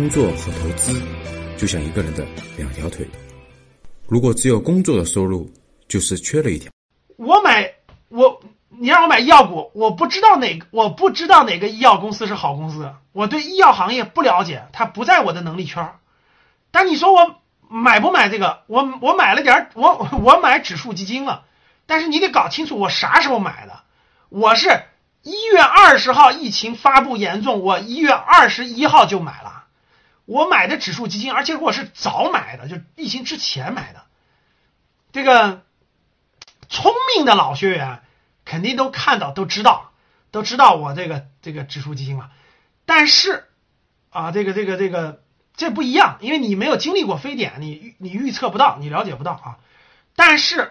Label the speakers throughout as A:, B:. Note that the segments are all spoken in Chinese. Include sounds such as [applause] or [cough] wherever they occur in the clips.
A: 工作和投资就像一个人的两条腿，如果只有工作的收入，就是缺了一条。
B: 我买我，你让我买医药股，我不知道哪个，我不知道哪个医药公司是好公司，我对医药行业不了解，它不在我的能力圈。但你说我买不买这个？我我买了点，我 [laughs] 我买指数基金了，但是你得搞清楚我啥时候买的。我是一月二十号疫情发布严重，我一月二十一号就买了。我买的指数基金，而且我是早买的，就疫情之前买的。这个聪明的老学员肯定都看到、都知道、都知道我这个这个指数基金了。但是啊，这个这个这个这不一样，因为你没有经历过非典，你你预测不到，你了解不到啊。但是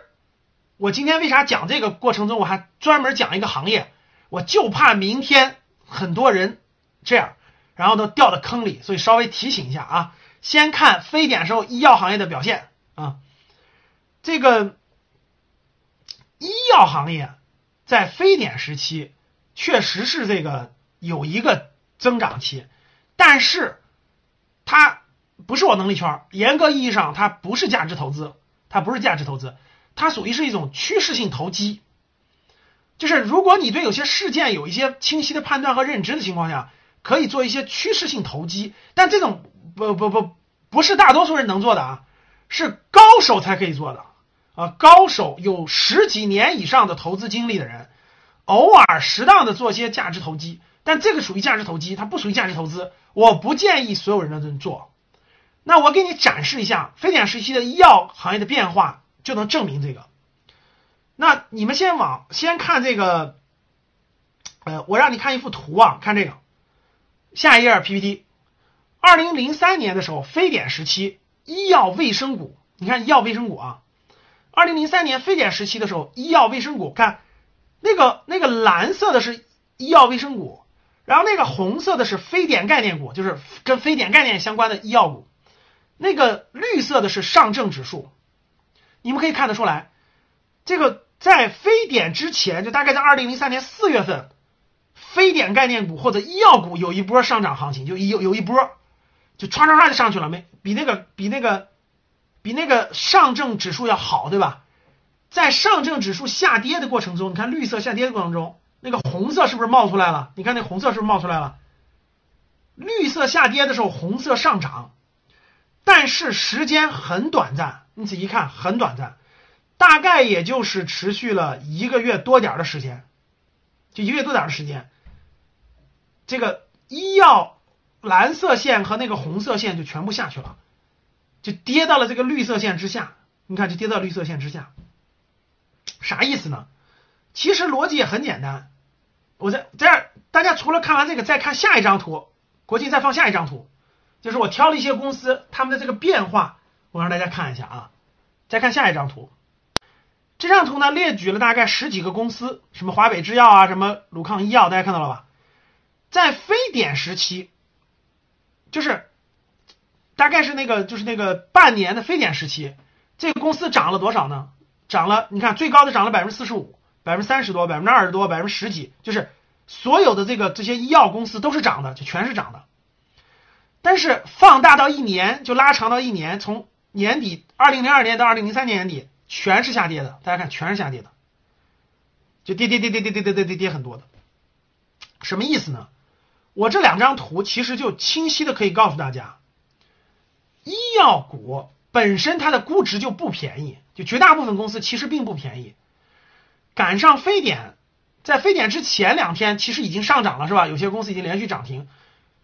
B: 我今天为啥讲这个过程中，我还专门讲一个行业，我就怕明天很多人这样。然后都掉到坑里，所以稍微提醒一下啊。先看非典时候医药行业的表现啊，这个医药行业在非典时期确实是这个有一个增长期，但是它不是我能力圈，严格意义上它不是价值投资，它不是价值投资，它属于是一种趋势性投机。就是如果你对有些事件有一些清晰的判断和认知的情况下。可以做一些趋势性投机，但这种不不不不是大多数人能做的啊，是高手才可以做的啊。高手有十几年以上的投资经历的人，偶尔适当的做些价值投机，但这个属于价值投机，它不属于价值投资。我不建议所有人都做。那我给你展示一下非典时期的医药行业的变化，就能证明这个。那你们先往先看这个，呃，我让你看一幅图啊，看这个。下一页 PPT，二零零三年的时候，非典时期，医药卫生股，你看医药卫生股啊，二零零三年非典时期的时候，医药卫生股，看那个那个蓝色的是医药卫生股，然后那个红色的是非典概念股，就是跟非典概念相关的医药股，那个绿色的是上证指数，你们可以看得出来，这个在非典之前，就大概在二零零三年四月份。非典概念股或者医药股有一波上涨行情，就有有一波，就唰唰唰就上去了，没比那个比那个比那个上证指数要好，对吧？在上证指数下跌的过程中，你看绿色下跌的过程中，那个红色是不是冒出来了？你看那红色是不是冒出来了？绿色下跌的时候，红色上涨，但是时间很短暂，你仔细看很短暂，大概也就是持续了一个月多点的时间，就一个月多点的时间。这个医药蓝色线和那个红色线就全部下去了，就跌到了这个绿色线之下。你看，就跌到绿色线之下，啥意思呢？其实逻辑也很简单。我在这儿，大家除了看完这个，再看下一张图。国庆再放下一张图，就是我挑了一些公司，他们的这个变化，我让大家看一下啊。再看下一张图，这张图呢列举了大概十几个公司，什么华北制药啊，什么鲁抗医药，大家看到了吧？在非典时期，就是大概是那个就是那个半年的非典时期，这个公司涨了多少呢？涨了，你看最高的涨了百分之四十五，百分之三十多，百分之二十多，百分之十几，就是所有的这个这些医药公司都是涨的，就全是涨的。但是放大到一年，就拉长到一年，从年底二零零二年到二零零三年底，全是下跌的。大家看，全是下跌的，就跌跌跌跌跌跌跌跌跌跌很多的，什么意思呢？我这两张图其实就清晰的可以告诉大家，医药股本身它的估值就不便宜，就绝大部分公司其实并不便宜。赶上非典，在非典之前两天其实已经上涨了，是吧？有些公司已经连续涨停，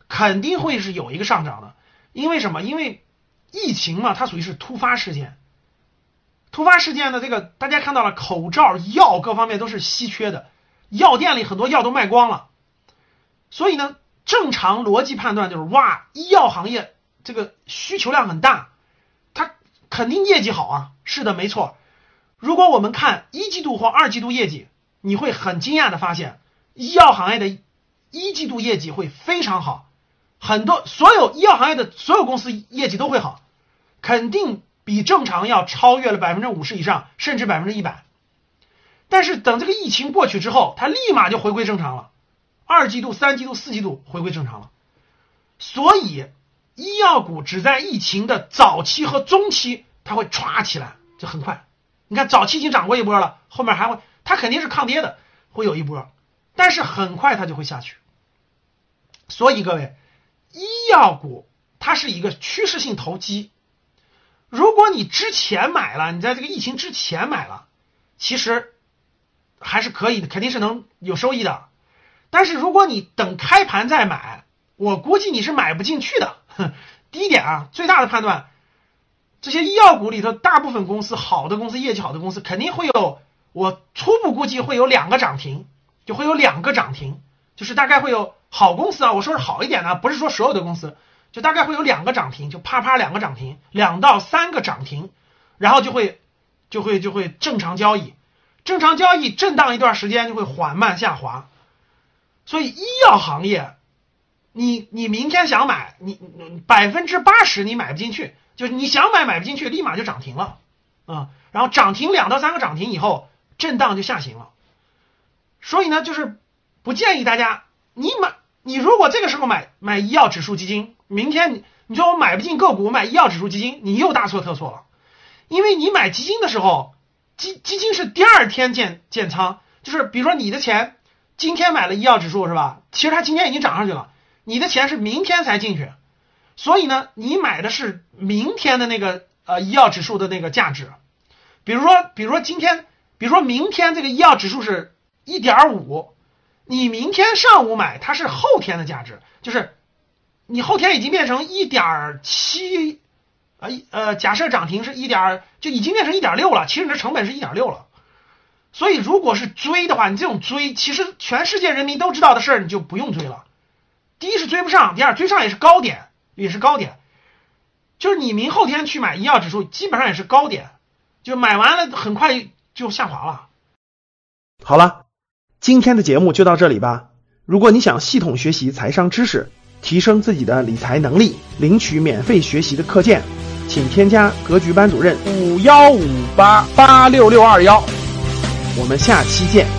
B: 肯定会是有一个上涨的。因为什么？因为疫情嘛，它属于是突发事件。突发事件的这个大家看到了，口罩、药各方面都是稀缺的，药店里很多药都卖光了，所以呢。正常逻辑判断就是哇，医药行业这个需求量很大，它肯定业绩好啊。是的，没错。如果我们看一季度或二季度业绩，你会很惊讶的发现，医药行业的一季度业绩会非常好，很多所有医药行业的所有公司业绩都会好，肯定比正常要超越了百分之五十以上，甚至百分之一百。但是等这个疫情过去之后，它立马就回归正常了。二季度、三季度、四季度回归正常了，所以医药股只在疫情的早期和中期，它会歘起来，就很快。你看早期已经涨过一波了，后面还会，它肯定是抗跌的，会有一波，但是很快它就会下去。所以各位，医药股它是一个趋势性投机。如果你之前买了，你在这个疫情之前买了，其实还是可以的，肯定是能有收益的。但是如果你等开盘再买，我估计你是买不进去的。[laughs] 第一点啊，最大的判断，这些医药股里头大部分公司好的公司，业绩好的公司肯定会有，我初步估计会有两个涨停，就会有两个涨停，就是大概会有好公司啊，我说是好一点的，不是说所有的公司，就大概会有两个涨停，就啪啪两个涨停，两到三个涨停，然后就会就会就会正常交易，正常交易震荡一段时间就会缓慢下滑，所以医药行业。你你明天想买，你百分之八十你买不进去，就是你想买买不进去，立马就涨停了，啊，然后涨停两到三个涨停以后，震荡就下行了。所以呢，就是不建议大家，你买你如果这个时候买买医药指数基金，明天你你说我买不进个股，买医药指数基金，你又大错特错了，因为你买基金的时候，基基金是第二天建建仓，就是比如说你的钱今天买了医药指数是吧？其实它今天已经涨上去了。你的钱是明天才进去，所以呢，你买的是明天的那个呃医药指数的那个价值。比如说，比如说今天，比如说明天这个医药指数是一点五，你明天上午买它是后天的价值，就是你后天已经变成一点七，呃呃，假设涨停是一点，就已经变成一点六了，其实你的成本是一点六了。所以如果是追的话，你这种追，其实全世界人民都知道的事儿，你就不用追了。第一是追不上，第二追上也是高点，也是高点，就是你明后天去买医药指数，基本上也是高点，就买完了很快就下滑了。
C: 好了，今天的节目就到这里吧。如果你想系统学习财商知识，提升自己的理财能力，领取免费学习的课件，请添加格局班主任
D: 五幺五八八六六二幺，
C: 我们下期见。